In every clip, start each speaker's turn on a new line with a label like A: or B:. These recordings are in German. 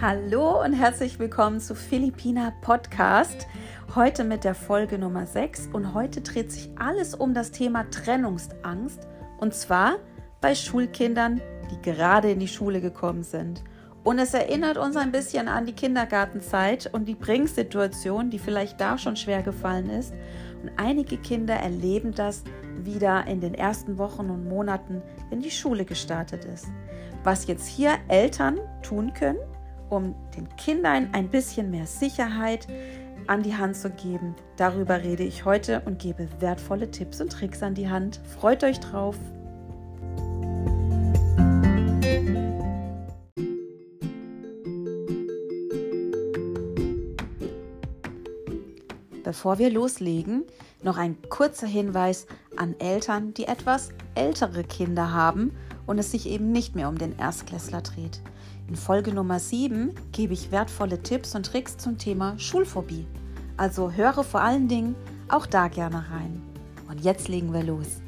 A: Hallo und herzlich willkommen zu Philippina Podcast. Heute mit der Folge Nummer 6 und heute dreht sich alles um das Thema Trennungsangst und zwar bei Schulkindern, die gerade in die Schule gekommen sind. Und es erinnert uns ein bisschen an die Kindergartenzeit und die Bringsituation, die vielleicht da schon schwer gefallen ist. Und einige Kinder erleben das wieder in den ersten Wochen und Monaten, wenn die Schule gestartet ist. Was jetzt hier Eltern tun können, um den Kindern ein bisschen mehr Sicherheit an die Hand zu geben. Darüber rede ich heute und gebe wertvolle Tipps und Tricks an die Hand. Freut euch drauf! Bevor wir loslegen, noch ein kurzer Hinweis an Eltern, die etwas ältere Kinder haben und es sich eben nicht mehr um den Erstklässler dreht. In Folge Nummer 7 gebe ich wertvolle Tipps und Tricks zum Thema Schulphobie. Also höre vor allen Dingen auch da gerne rein. Und jetzt legen wir los.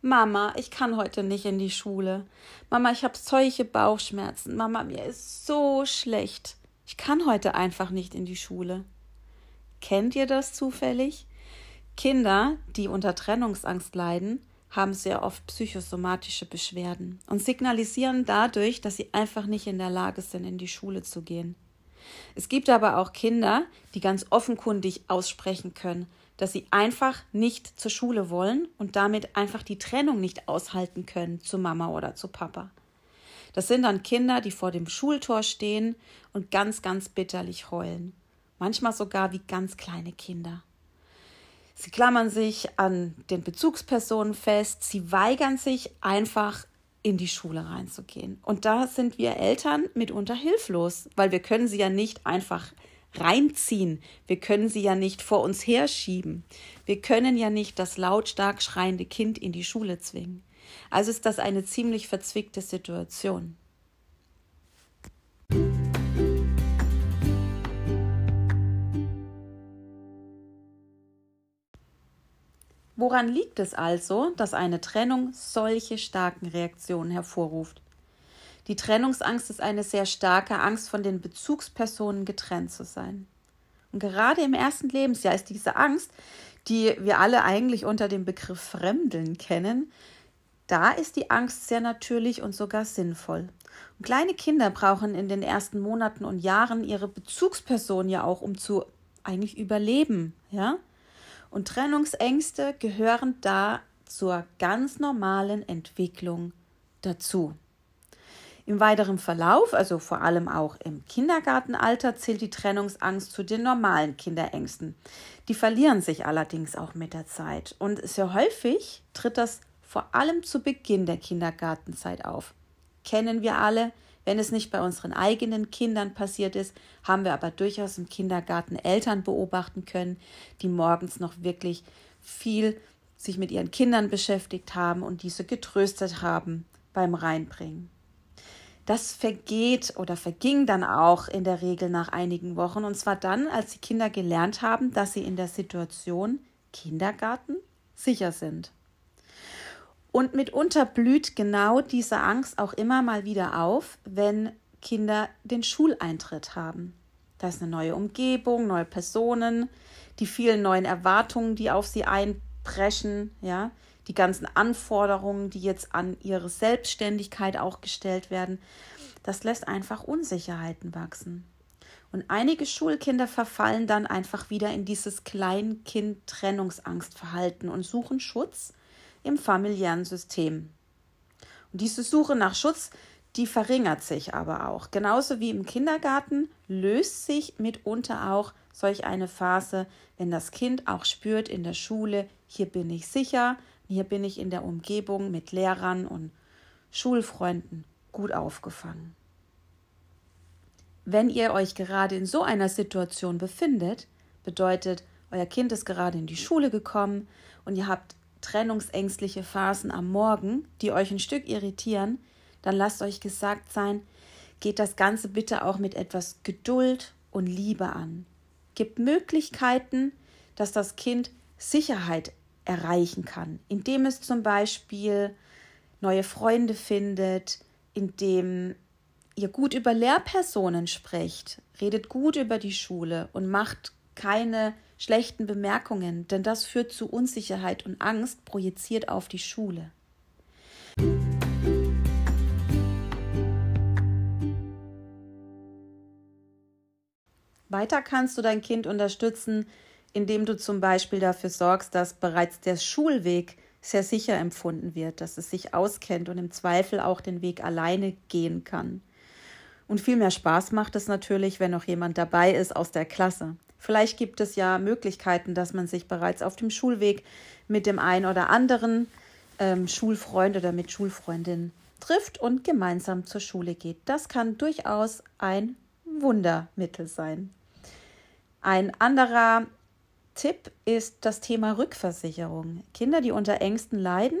A: Mama, ich kann heute nicht in die Schule. Mama, ich habe solche Bauchschmerzen. Mama, mir ist so schlecht. Ich kann heute einfach nicht in die Schule. Kennt ihr das zufällig? Kinder, die unter Trennungsangst leiden, haben sehr oft psychosomatische Beschwerden und signalisieren dadurch, dass sie einfach nicht in der Lage sind, in die Schule zu gehen. Es gibt aber auch Kinder, die ganz offenkundig aussprechen können, dass sie einfach nicht zur Schule wollen und damit einfach die Trennung nicht aushalten können zu Mama oder zu Papa. Das sind dann Kinder, die vor dem Schultor stehen und ganz, ganz bitterlich heulen. Manchmal sogar wie ganz kleine Kinder. Sie klammern sich an den Bezugspersonen fest, sie weigern sich einfach in die Schule reinzugehen. Und da sind wir Eltern mitunter hilflos, weil wir können sie ja nicht einfach reinziehen. Wir können sie ja nicht vor uns herschieben. Wir können ja nicht das lautstark schreiende Kind in die Schule zwingen. Also ist das eine ziemlich verzwickte Situation. Woran liegt es also, dass eine Trennung solche starken Reaktionen hervorruft? Die Trennungsangst ist eine sehr starke Angst, von den Bezugspersonen getrennt zu sein. Und gerade im ersten Lebensjahr ist diese Angst, die wir alle eigentlich unter dem Begriff Fremdeln kennen, da ist die Angst sehr natürlich und sogar sinnvoll. Und kleine Kinder brauchen in den ersten Monaten und Jahren ihre Bezugsperson ja auch, um zu eigentlich überleben, ja? Und Trennungsängste gehören da zur ganz normalen Entwicklung dazu. Im weiteren Verlauf, also vor allem auch im Kindergartenalter, zählt die Trennungsangst zu den normalen Kinderängsten. Die verlieren sich allerdings auch mit der Zeit. Und sehr häufig tritt das vor allem zu Beginn der Kindergartenzeit auf. Kennen wir alle, wenn es nicht bei unseren eigenen Kindern passiert ist, haben wir aber durchaus im Kindergarten Eltern beobachten können, die morgens noch wirklich viel sich mit ihren Kindern beschäftigt haben und diese getröstet haben beim Reinbringen. Das vergeht oder verging dann auch in der Regel nach einigen Wochen und zwar dann, als die Kinder gelernt haben, dass sie in der Situation Kindergarten sicher sind. Und mitunter blüht genau diese Angst auch immer mal wieder auf, wenn Kinder den Schuleintritt haben. Da ist eine neue Umgebung, neue Personen, die vielen neuen Erwartungen, die auf sie einpreschen, ja, die ganzen Anforderungen, die jetzt an ihre Selbstständigkeit auch gestellt werden. Das lässt einfach Unsicherheiten wachsen. Und einige Schulkinder verfallen dann einfach wieder in dieses Kleinkind-Trennungsangstverhalten und suchen Schutz im familiären System. Und diese Suche nach Schutz, die verringert sich aber auch. Genauso wie im Kindergarten löst sich mitunter auch solch eine Phase, wenn das Kind auch spürt in der Schule, hier bin ich sicher, hier bin ich in der Umgebung mit Lehrern und Schulfreunden gut aufgefangen. Wenn ihr euch gerade in so einer Situation befindet, bedeutet, euer Kind ist gerade in die Schule gekommen und ihr habt trennungsängstliche Phasen am Morgen, die euch ein Stück irritieren, dann lasst euch gesagt sein, geht das Ganze bitte auch mit etwas Geduld und Liebe an. Gibt Möglichkeiten, dass das Kind Sicherheit erreichen kann, indem es zum Beispiel neue Freunde findet, indem ihr gut über Lehrpersonen sprecht, redet gut über die Schule und macht keine schlechten Bemerkungen, denn das führt zu Unsicherheit und Angst projiziert auf die Schule. Weiter kannst du dein Kind unterstützen, indem du zum Beispiel dafür sorgst, dass bereits der Schulweg sehr sicher empfunden wird, dass es sich auskennt und im Zweifel auch den Weg alleine gehen kann. Und viel mehr Spaß macht es natürlich, wenn noch jemand dabei ist aus der Klasse. Vielleicht gibt es ja Möglichkeiten, dass man sich bereits auf dem Schulweg mit dem einen oder anderen ähm, Schulfreund oder mit Schulfreundin trifft und gemeinsam zur Schule geht. Das kann durchaus ein Wundermittel sein. Ein anderer Tipp ist das Thema Rückversicherung. Kinder, die unter Ängsten leiden,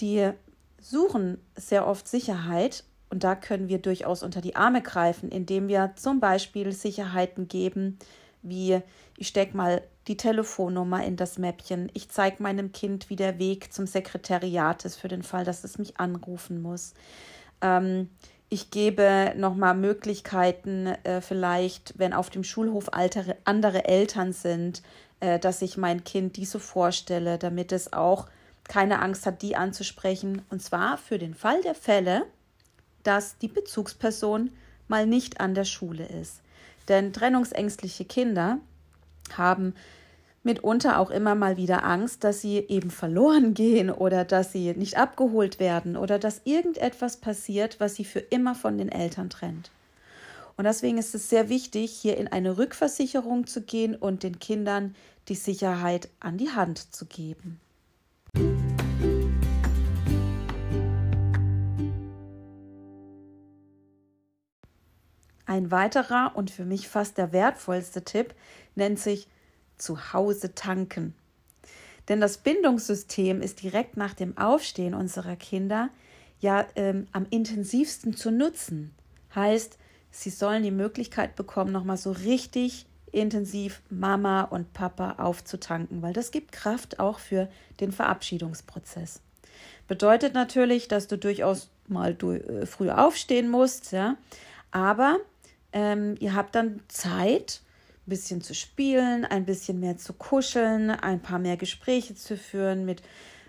A: die suchen sehr oft Sicherheit und da können wir durchaus unter die Arme greifen, indem wir zum Beispiel Sicherheiten geben, wie ich stecke mal die Telefonnummer in das Mäppchen, ich zeige meinem Kind, wie der Weg zum Sekretariat ist, für den Fall, dass es mich anrufen muss. Ähm, ich gebe nochmal Möglichkeiten, äh, vielleicht, wenn auf dem Schulhof altere, andere Eltern sind, äh, dass ich mein Kind diese vorstelle, damit es auch keine Angst hat, die anzusprechen. Und zwar für den Fall der Fälle, dass die Bezugsperson mal nicht an der Schule ist. Denn trennungsängstliche Kinder haben mitunter auch immer mal wieder Angst, dass sie eben verloren gehen oder dass sie nicht abgeholt werden oder dass irgendetwas passiert, was sie für immer von den Eltern trennt. Und deswegen ist es sehr wichtig, hier in eine Rückversicherung zu gehen und den Kindern die Sicherheit an die Hand zu geben. Ein weiterer und für mich fast der wertvollste Tipp nennt sich zu Hause tanken. Denn das Bindungssystem ist direkt nach dem Aufstehen unserer Kinder ja ähm, am intensivsten zu nutzen. Heißt, sie sollen die Möglichkeit bekommen, nochmal so richtig intensiv Mama und Papa aufzutanken, weil das gibt Kraft auch für den Verabschiedungsprozess. Bedeutet natürlich, dass du durchaus mal du, äh, früh aufstehen musst, ja, aber ähm, ihr habt dann Zeit, ein bisschen zu spielen, ein bisschen mehr zu kuscheln, ein paar mehr Gespräche zu führen, mit,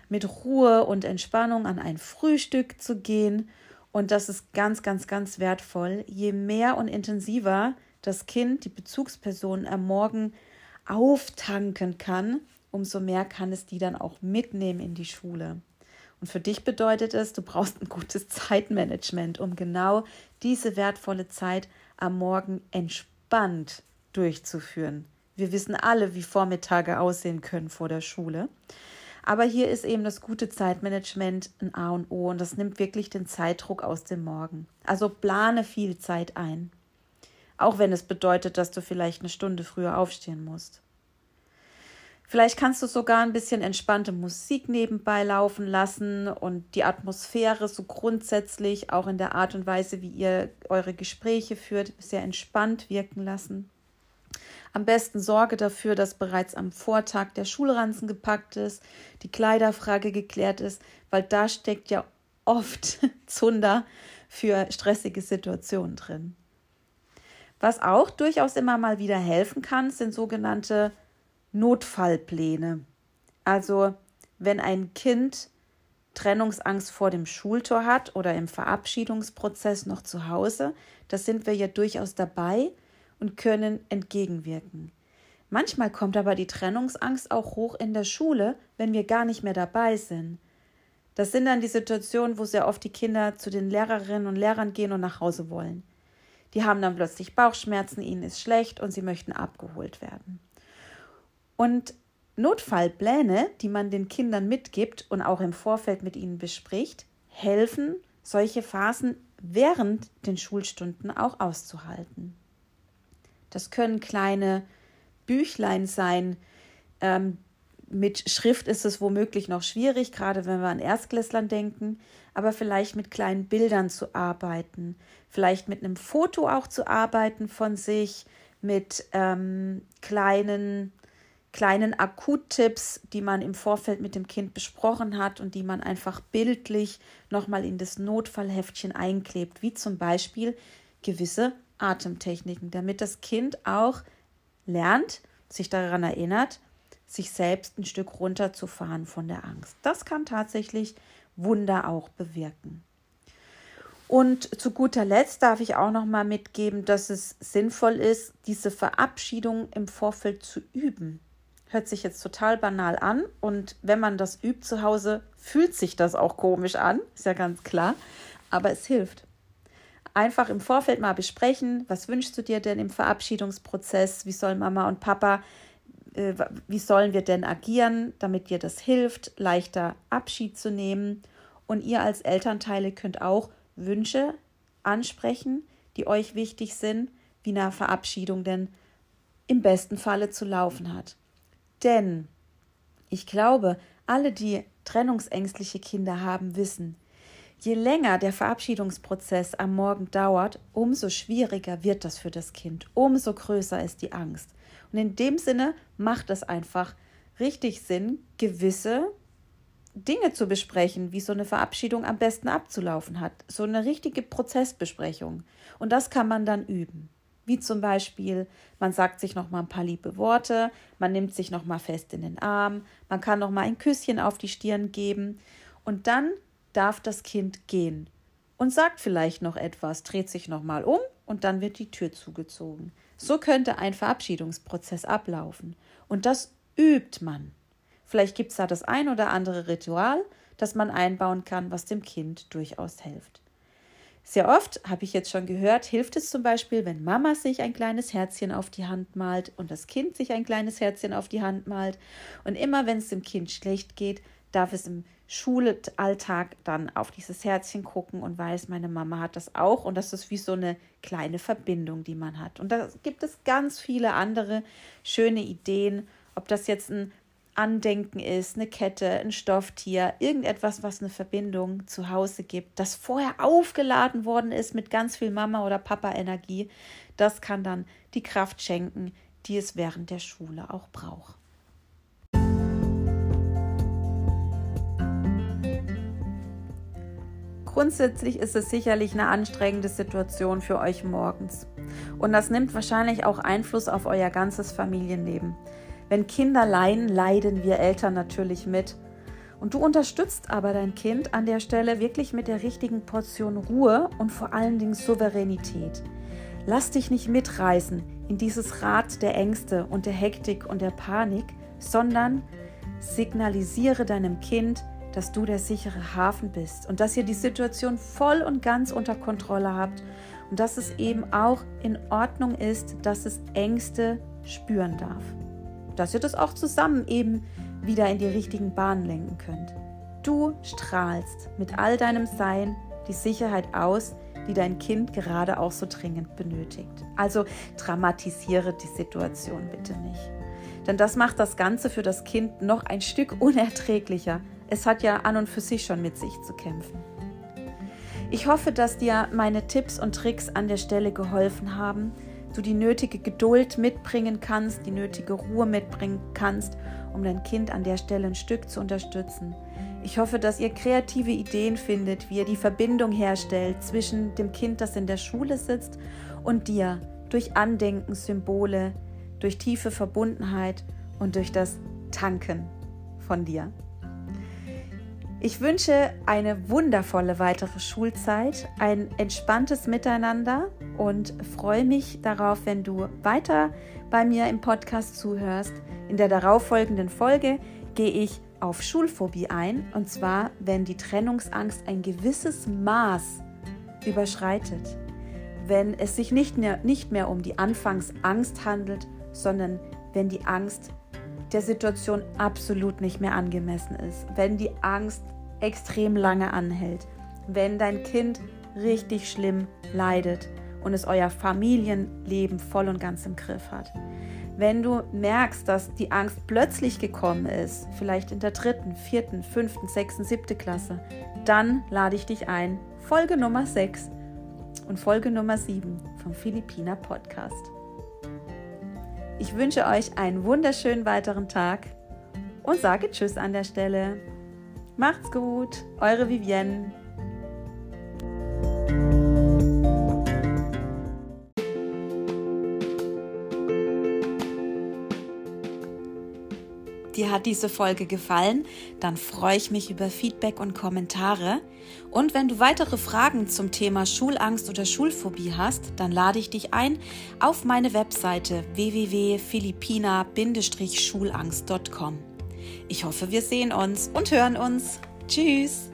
A: mit Ruhe und Entspannung an ein Frühstück zu gehen. Und das ist ganz, ganz, ganz wertvoll. Je mehr und intensiver das Kind, die Bezugsperson am Morgen auftanken kann, umso mehr kann es die dann auch mitnehmen in die Schule. Und für dich bedeutet es, du brauchst ein gutes Zeitmanagement, um genau diese wertvolle Zeit am Morgen entspannt durchzuführen. Wir wissen alle, wie Vormittage aussehen können vor der Schule. Aber hier ist eben das gute Zeitmanagement ein A und O und das nimmt wirklich den Zeitdruck aus dem Morgen. Also plane viel Zeit ein. Auch wenn es bedeutet, dass du vielleicht eine Stunde früher aufstehen musst. Vielleicht kannst du sogar ein bisschen entspannte Musik nebenbei laufen lassen und die Atmosphäre so grundsätzlich, auch in der Art und Weise, wie ihr eure Gespräche führt, sehr entspannt wirken lassen. Am besten sorge dafür, dass bereits am Vortag der Schulranzen gepackt ist, die Kleiderfrage geklärt ist, weil da steckt ja oft Zunder für stressige Situationen drin. Was auch durchaus immer mal wieder helfen kann, sind sogenannte Notfallpläne. Also wenn ein Kind Trennungsangst vor dem Schultor hat oder im Verabschiedungsprozess noch zu Hause, da sind wir ja durchaus dabei und können entgegenwirken. Manchmal kommt aber die Trennungsangst auch hoch in der Schule, wenn wir gar nicht mehr dabei sind. Das sind dann die Situationen, wo sehr oft die Kinder zu den Lehrerinnen und Lehrern gehen und nach Hause wollen. Die haben dann plötzlich Bauchschmerzen, ihnen ist schlecht und sie möchten abgeholt werden. Und Notfallpläne, die man den Kindern mitgibt und auch im Vorfeld mit ihnen bespricht, helfen, solche Phasen während den Schulstunden auch auszuhalten. Das können kleine Büchlein sein. Ähm, mit Schrift ist es womöglich noch schwierig, gerade wenn wir an Erstklässlern denken, aber vielleicht mit kleinen Bildern zu arbeiten, vielleicht mit einem Foto auch zu arbeiten von sich, mit ähm, kleinen kleinen Akuttipps, die man im Vorfeld mit dem Kind besprochen hat und die man einfach bildlich nochmal in das Notfallheftchen einklebt, wie zum Beispiel gewisse Atemtechniken, damit das Kind auch lernt, sich daran erinnert, sich selbst ein Stück runterzufahren von der Angst. Das kann tatsächlich Wunder auch bewirken. Und zu guter Letzt darf ich auch noch mal mitgeben, dass es sinnvoll ist, diese Verabschiedung im Vorfeld zu üben. Hört sich jetzt total banal an und wenn man das übt zu Hause, fühlt sich das auch komisch an, ist ja ganz klar, aber es hilft. Einfach im Vorfeld mal besprechen, was wünschst du dir denn im Verabschiedungsprozess, wie soll Mama und Papa, äh, wie sollen wir denn agieren, damit dir das hilft, leichter Abschied zu nehmen. Und ihr als Elternteile könnt auch Wünsche ansprechen, die euch wichtig sind, wie eine Verabschiedung denn im besten Falle zu laufen hat. Denn ich glaube, alle, die trennungsängstliche Kinder haben, wissen, je länger der Verabschiedungsprozess am Morgen dauert, umso schwieriger wird das für das Kind, umso größer ist die Angst. Und in dem Sinne macht es einfach richtig Sinn, gewisse Dinge zu besprechen, wie so eine Verabschiedung am besten abzulaufen hat. So eine richtige Prozessbesprechung. Und das kann man dann üben. Wie zum Beispiel, man sagt sich noch mal ein paar liebe Worte, man nimmt sich noch mal fest in den Arm, man kann noch mal ein Küsschen auf die Stirn geben und dann darf das Kind gehen und sagt vielleicht noch etwas, dreht sich noch mal um und dann wird die Tür zugezogen. So könnte ein Verabschiedungsprozess ablaufen und das übt man. Vielleicht gibt es da das ein oder andere Ritual, das man einbauen kann, was dem Kind durchaus hilft. Sehr oft, habe ich jetzt schon gehört, hilft es zum Beispiel, wenn Mama sich ein kleines Herzchen auf die Hand malt und das Kind sich ein kleines Herzchen auf die Hand malt. Und immer wenn es dem Kind schlecht geht, darf es im Schulalltag dann auf dieses Herzchen gucken und weiß, meine Mama hat das auch. Und das ist wie so eine kleine Verbindung, die man hat. Und da gibt es ganz viele andere schöne Ideen, ob das jetzt ein Andenken ist, eine Kette, ein Stofftier, irgendetwas, was eine Verbindung zu Hause gibt, das vorher aufgeladen worden ist mit ganz viel Mama- oder Papa-Energie, das kann dann die Kraft schenken, die es während der Schule auch braucht. Grundsätzlich ist es sicherlich eine anstrengende Situation für euch morgens. Und das nimmt wahrscheinlich auch Einfluss auf euer ganzes Familienleben. Wenn Kinder leiden, leiden wir Eltern natürlich mit. Und du unterstützt aber dein Kind an der Stelle wirklich mit der richtigen Portion Ruhe und vor allen Dingen Souveränität. Lass dich nicht mitreißen in dieses Rad der Ängste und der Hektik und der Panik, sondern signalisiere deinem Kind, dass du der sichere Hafen bist und dass ihr die Situation voll und ganz unter Kontrolle habt und dass es eben auch in Ordnung ist, dass es Ängste spüren darf dass ihr das auch zusammen eben wieder in die richtigen Bahnen lenken könnt. Du strahlst mit all deinem Sein die Sicherheit aus, die dein Kind gerade auch so dringend benötigt. Also dramatisiere die Situation bitte nicht. Denn das macht das Ganze für das Kind noch ein Stück unerträglicher. Es hat ja an und für sich schon mit sich zu kämpfen. Ich hoffe, dass dir meine Tipps und Tricks an der Stelle geholfen haben, du die nötige Geduld mitbringen kannst, die nötige Ruhe mitbringen kannst, um dein Kind an der Stelle ein Stück zu unterstützen. Ich hoffe, dass ihr kreative Ideen findet, wie ihr die Verbindung herstellt zwischen dem Kind, das in der Schule sitzt, und dir durch Andenken, Symbole, durch tiefe Verbundenheit und durch das Tanken von dir. Ich wünsche eine wundervolle weitere Schulzeit, ein entspanntes Miteinander und freue mich darauf, wenn du weiter bei mir im Podcast zuhörst. In der darauffolgenden Folge gehe ich auf Schulphobie ein, und zwar, wenn die Trennungsangst ein gewisses Maß überschreitet. Wenn es sich nicht mehr, nicht mehr um die Anfangsangst handelt, sondern wenn die Angst der Situation absolut nicht mehr angemessen ist, wenn die Angst extrem lange anhält, wenn dein Kind richtig schlimm leidet und es euer Familienleben voll und ganz im Griff hat. Wenn du merkst, dass die Angst plötzlich gekommen ist, vielleicht in der dritten, vierten, fünften, sechsten, siebten Klasse, dann lade ich dich ein. Folge Nummer 6 und Folge Nummer 7 vom Philippiner Podcast. Ich wünsche euch einen wunderschönen weiteren Tag und sage Tschüss an der Stelle. Macht's gut, eure Vivienne. Dir hat diese Folge gefallen? Dann freue ich mich über Feedback und Kommentare. Und wenn du weitere Fragen zum Thema Schulangst oder Schulphobie hast, dann lade ich dich ein auf meine Webseite www.philippina-schulangst.com. Ich hoffe, wir sehen uns und hören uns. Tschüss!